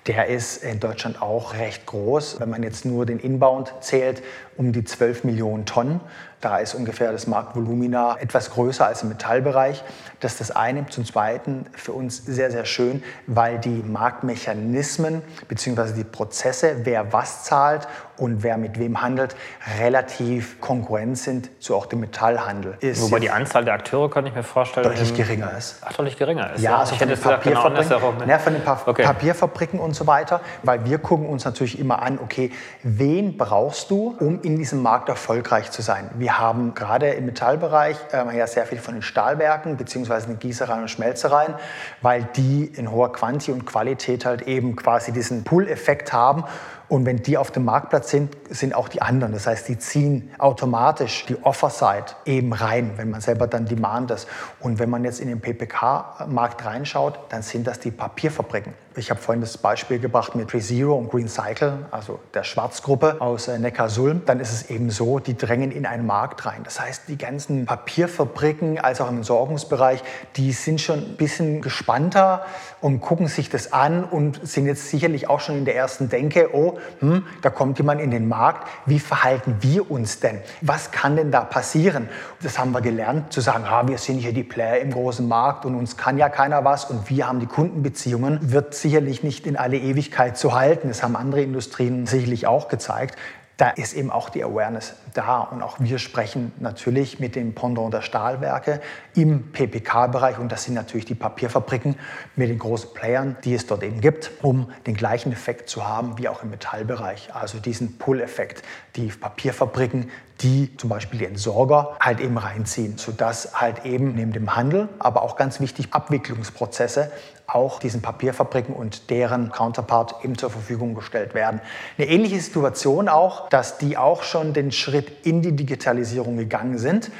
Der ist in Deutschland auch recht groß. Wenn man jetzt nur den Inbound zählt, um die 12 Millionen Tonnen. Da ist ungefähr das Marktvolumina etwas größer als im Metallbereich. Das ist das eine. Zum Zweiten für uns sehr, sehr schön, weil die Marktmechanismen bzw. die Prozesse, wer was zahlt und wer mit wem handelt, relativ konkurrent sind zu auch dem Metallhandel. Ist Wobei die Anzahl der Akteure, kann ich mir vorstellen, deutlich geringer ist. Ach, deutlich geringer ist. Ja, also ich von den, Papierfabriken, genau ne? ja, von den pa okay. Papierfabriken und so weiter, weil wir gucken uns natürlich immer an, okay, wen brauchst du, um in diesem Markt erfolgreich zu sein? Wir haben gerade im Metallbereich äh, ja sehr viel von den Stahlwerken bzw. den Gießereien und Schmelzereien, weil die in hoher Quantität und Qualität halt eben quasi diesen Pull-Effekt haben und wenn die auf dem Marktplatz sind, sind auch die anderen. Das heißt, die ziehen automatisch die Offer-Side eben rein, wenn man selber dann demand ist. Und wenn man jetzt in den PPK-Markt reinschaut, dann sind das die Papierfabriken. Ich habe vorhin das Beispiel gebracht mit PreZero und Green Cycle, also der Schwarzgruppe aus äh, Neckarsulm. Dann ist es eben so, die drängen in einen Markt rein. Das heißt, die ganzen Papierfabriken, als auch im Entsorgungsbereich, die sind schon ein bisschen gespannter und gucken sich das an und sind jetzt sicherlich auch schon in der ersten Denke, oh, hm, da kommt jemand in den Markt, wie verhalten wir uns denn? Was kann denn da passieren? Das haben wir gelernt, zu sagen, ah, wir sind hier die Player im großen Markt und uns kann ja keiner was und wir haben die Kundenbeziehungen, wird sicherlich nicht in alle Ewigkeit zu halten. Das haben andere Industrien sicherlich auch gezeigt da ist eben auch die Awareness da. Und auch wir sprechen natürlich mit dem Pendant der Stahlwerke im PPK-Bereich. Und das sind natürlich die Papierfabriken mit den großen Playern, die es dort eben gibt, um den gleichen Effekt zu haben wie auch im Metallbereich. Also diesen Pull-Effekt. Die Papierfabriken, die zum Beispiel die Entsorger halt eben reinziehen, sodass halt eben neben dem Handel, aber auch ganz wichtig Abwicklungsprozesse auch diesen Papierfabriken und deren Counterpart eben zur Verfügung gestellt werden. Eine ähnliche Situation auch, dass die auch schon den Schritt in die Digitalisierung gegangen sind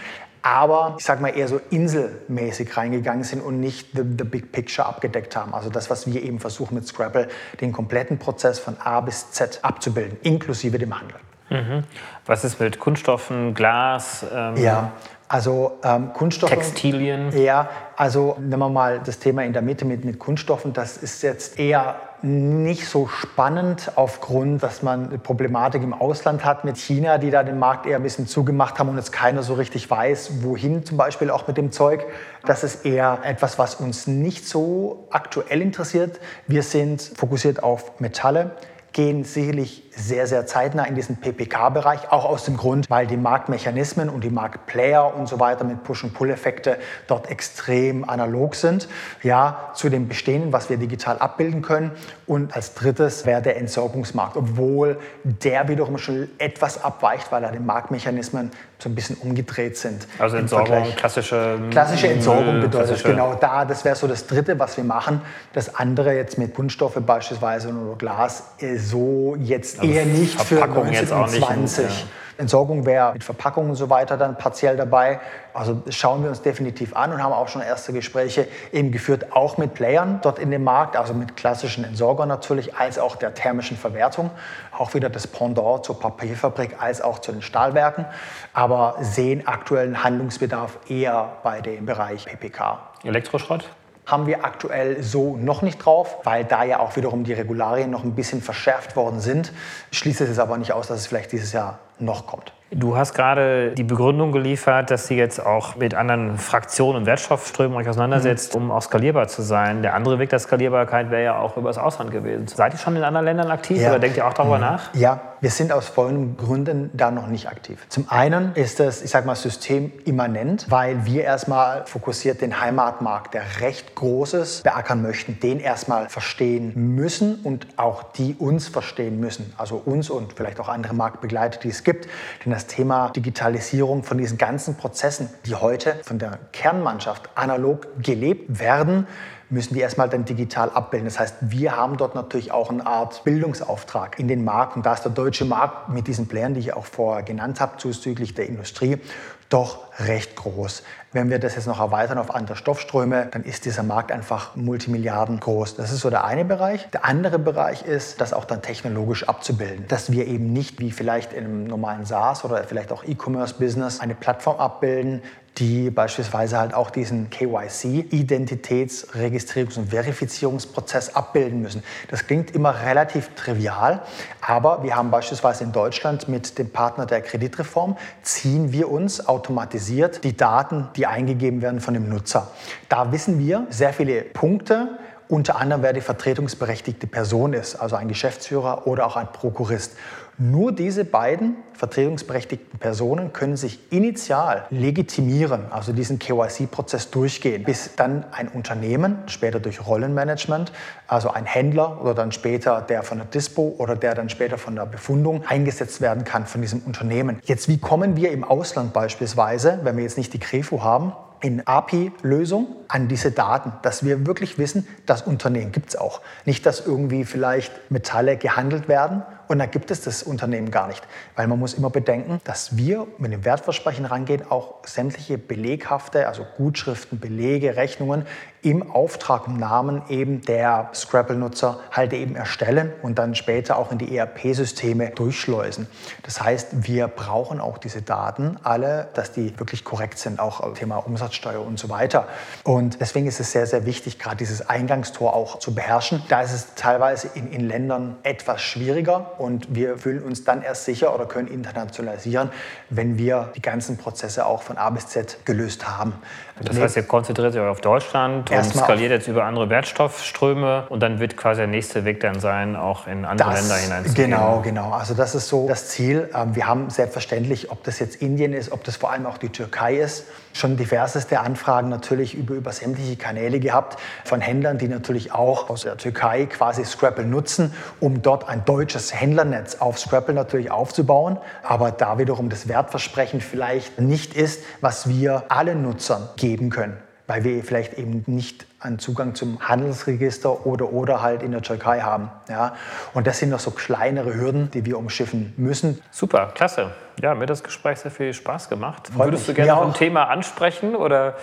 aber ich sage mal eher so inselmäßig reingegangen sind und nicht the, the, big picture abgedeckt haben. Also das, was wir eben versuchen mit Scrabble, den kompletten Prozess von A bis Z abzubilden, inklusive dem Handel. Mhm. Was ist mit Kunststoffen, Glas? Ähm ja, also ähm, Kunststoffe. Textilien. Ja, also nehmen wir mal das Thema in der Mitte mit, mit Kunststoffen. Das ist jetzt eher nicht so spannend aufgrund, dass man eine Problematik im Ausland hat mit China, die da den Markt eher ein bisschen zugemacht haben und jetzt keiner so richtig weiß, wohin zum Beispiel auch mit dem Zeug. Das ist eher etwas, was uns nicht so aktuell interessiert. Wir sind fokussiert auf Metalle, gehen sicherlich sehr, sehr zeitnah in diesen PPK-Bereich, auch aus dem Grund, weil die Marktmechanismen und die Marktplayer und so weiter mit Push-and-Pull-Effekte dort extrem analog sind. Ja, zu dem Bestehenden, was wir digital abbilden können. Und als drittes wäre der Entsorgungsmarkt, obwohl der wiederum schon etwas abweicht, weil da die Marktmechanismen so ein bisschen umgedreht sind. Also Entsorgung, klassische Klassische Entsorgung bedeutet klassische genau da, das wäre so das Dritte, was wir machen. Das andere jetzt mit Kunststoffe beispielsweise oder Glas so jetzt eher nicht für 1920. Nicht, ja. Entsorgung wäre mit Verpackung und so weiter dann partiell dabei. Also das schauen wir uns definitiv an und haben auch schon erste Gespräche eben geführt, auch mit Playern dort in dem Markt, also mit klassischen Entsorgern natürlich, als auch der thermischen Verwertung. Auch wieder das Pendant zur Papierfabrik als auch zu den Stahlwerken. Aber sehen aktuellen Handlungsbedarf eher bei dem Bereich PPK. Elektroschrott? Haben wir aktuell so noch nicht drauf, weil da ja auch wiederum die Regularien noch ein bisschen verschärft worden sind. Ich schließe es aber nicht aus, dass es vielleicht dieses Jahr noch kommt. Du hast gerade die Begründung geliefert, dass sie jetzt auch mit anderen Fraktionen und Wertstoffströmen euch auseinandersetzt, mhm. um auch skalierbar zu sein. Der andere Weg der Skalierbarkeit wäre ja auch übers Ausland gewesen. Seid ihr schon in anderen Ländern aktiv ja. oder denkt ihr auch darüber mhm. nach? Ja, wir sind aus folgenden Gründen da noch nicht aktiv. Zum einen ist das, ich sag mal, systemimmanent, weil wir erstmal fokussiert den Heimatmarkt, der recht groß ist, beackern möchten, den erstmal verstehen müssen und auch die uns verstehen müssen. Also uns und vielleicht auch andere Marktbegleiter, die es gibt. Denn das Thema Digitalisierung von diesen ganzen Prozessen, die heute von der Kernmannschaft analog gelebt werden, müssen die erstmal dann digital abbilden. Das heißt, wir haben dort natürlich auch eine Art Bildungsauftrag in den Markt. Und da ist der deutsche Markt mit diesen Playern, die ich auch vorher genannt habe, zuzüglich der Industrie, doch recht groß. Wenn wir das jetzt noch erweitern auf andere Stoffströme, dann ist dieser Markt einfach Multimilliarden groß. Das ist so der eine Bereich. Der andere Bereich ist, das auch dann technologisch abzubilden. Dass wir eben nicht wie vielleicht einem normalen SaaS oder vielleicht auch E-Commerce-Business eine Plattform abbilden, die beispielsweise halt auch diesen KYC, Identitäts-, Registrierungs- und Verifizierungsprozess abbilden müssen. Das klingt immer relativ trivial, aber wir haben beispielsweise in Deutschland mit dem Partner der Kreditreform, ziehen wir uns automatisiert die Daten, die eingegeben werden von dem Nutzer. Da wissen wir sehr viele Punkte, unter anderem wer die vertretungsberechtigte Person ist, also ein Geschäftsführer oder auch ein Prokurist. Nur diese beiden vertretungsberechtigten Personen können sich initial legitimieren, also diesen KYC-Prozess durchgehen, bis dann ein Unternehmen, später durch Rollenmanagement, also ein Händler oder dann später der von der Dispo oder der dann später von der Befundung eingesetzt werden kann von diesem Unternehmen. Jetzt, wie kommen wir im Ausland beispielsweise, wenn wir jetzt nicht die Krefo haben, in API-Lösung an diese Daten, dass wir wirklich wissen, das Unternehmen gibt es auch. Nicht, dass irgendwie vielleicht Metalle gehandelt werden und da gibt es das Unternehmen gar nicht. Weil man muss immer bedenken, dass wir mit dem Wertversprechen rangehen, auch sämtliche beleghafte, also Gutschriften, Belege, Rechnungen im Auftrag im Namen eben der Scrabble-Nutzer halt eben erstellen und dann später auch in die ERP-Systeme durchschleusen. Das heißt, wir brauchen auch diese Daten alle, dass die wirklich korrekt sind, auch Thema Umsatzsteuer und so weiter. Und deswegen ist es sehr, sehr wichtig, gerade dieses Eingangstor auch zu beherrschen. Da ist es teilweise in, in Ländern etwas schwieriger und wir fühlen uns dann erst sicher oder können internationalisieren, wenn wir die ganzen Prozesse auch von A bis Z gelöst haben. Das heißt, ihr konzentriert euch auf Deutschland und skaliert jetzt über andere Wertstoffströme und dann wird quasi der nächste Weg dann sein, auch in andere das, Länder hineinzugehen. Genau, genau. Also das ist so das Ziel. Ähm, wir haben selbstverständlich, ob das jetzt Indien ist, ob das vor allem auch die Türkei ist, schon diverseste Anfragen natürlich über, über sämtliche Kanäle gehabt von Händlern, die natürlich auch aus der Türkei quasi Scrapple nutzen, um dort ein deutsches Händlernetz auf Scrapple natürlich aufzubauen. Aber da wiederum das Wertversprechen vielleicht nicht ist, was wir allen Nutzern geben können weil wir vielleicht eben nicht einen Zugang zum Handelsregister oder, oder halt in der Türkei haben. Ja? Und das sind noch so kleinere Hürden, die wir umschiffen müssen. Super, klasse. Ja, mir hat das Gespräch sehr viel Spaß gemacht. Freut Würdest mich. du gerne noch ein Thema ansprechen oder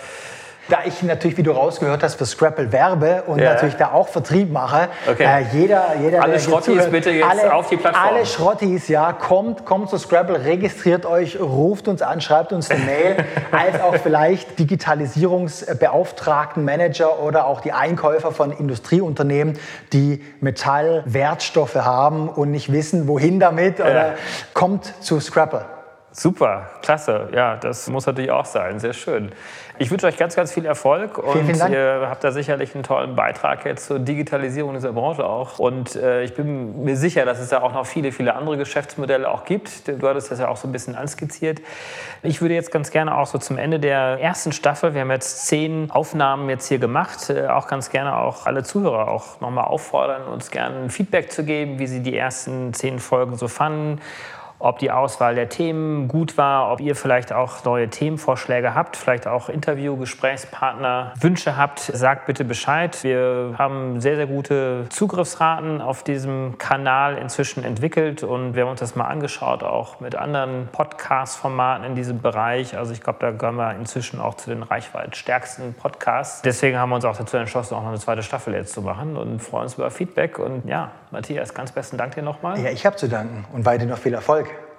da ich natürlich, wie du rausgehört hast, für Scrapple werbe und ja. natürlich da auch Vertrieb mache, okay. äh, jeder, jeder, alle Schrottis zuhört, bitte jetzt alle, auf die Plattform. Alle Schrottis, ja, kommt, kommt zu Scrapple, registriert euch, ruft uns an, schreibt uns eine Mail, als auch vielleicht Digitalisierungsbeauftragten, Manager oder auch die Einkäufer von Industrieunternehmen, die Metallwertstoffe haben und nicht wissen, wohin damit, ja. oder kommt zu Scrapple. Super, klasse. Ja, das muss natürlich auch sein. Sehr schön. Ich wünsche euch ganz, ganz viel Erfolg und vielen, vielen ihr habt da sicherlich einen tollen Beitrag jetzt zur Digitalisierung dieser Branche auch. Und äh, ich bin mir sicher, dass es da auch noch viele, viele andere Geschäftsmodelle auch gibt. Du hattest das ja auch so ein bisschen anskizziert. Ich würde jetzt ganz gerne auch so zum Ende der ersten Staffel, wir haben jetzt zehn Aufnahmen jetzt hier gemacht, äh, auch ganz gerne auch alle Zuhörer auch nochmal auffordern, uns gerne Feedback zu geben, wie sie die ersten zehn Folgen so fanden ob die Auswahl der Themen gut war, ob ihr vielleicht auch neue Themenvorschläge habt, vielleicht auch Interview, Gesprächspartner, Wünsche habt, sagt bitte Bescheid. Wir haben sehr, sehr gute Zugriffsraten auf diesem Kanal inzwischen entwickelt und wir haben uns das mal angeschaut, auch mit anderen Podcast-Formaten in diesem Bereich. Also ich glaube, da gehören wir inzwischen auch zu den reichweitstärksten Podcasts. Deswegen haben wir uns auch dazu entschlossen, auch noch eine zweite Staffel jetzt zu machen und freuen uns über Feedback. Und ja, Matthias, ganz besten Dank dir nochmal. Ja, ich habe zu danken und weiterhin noch viel Erfolg.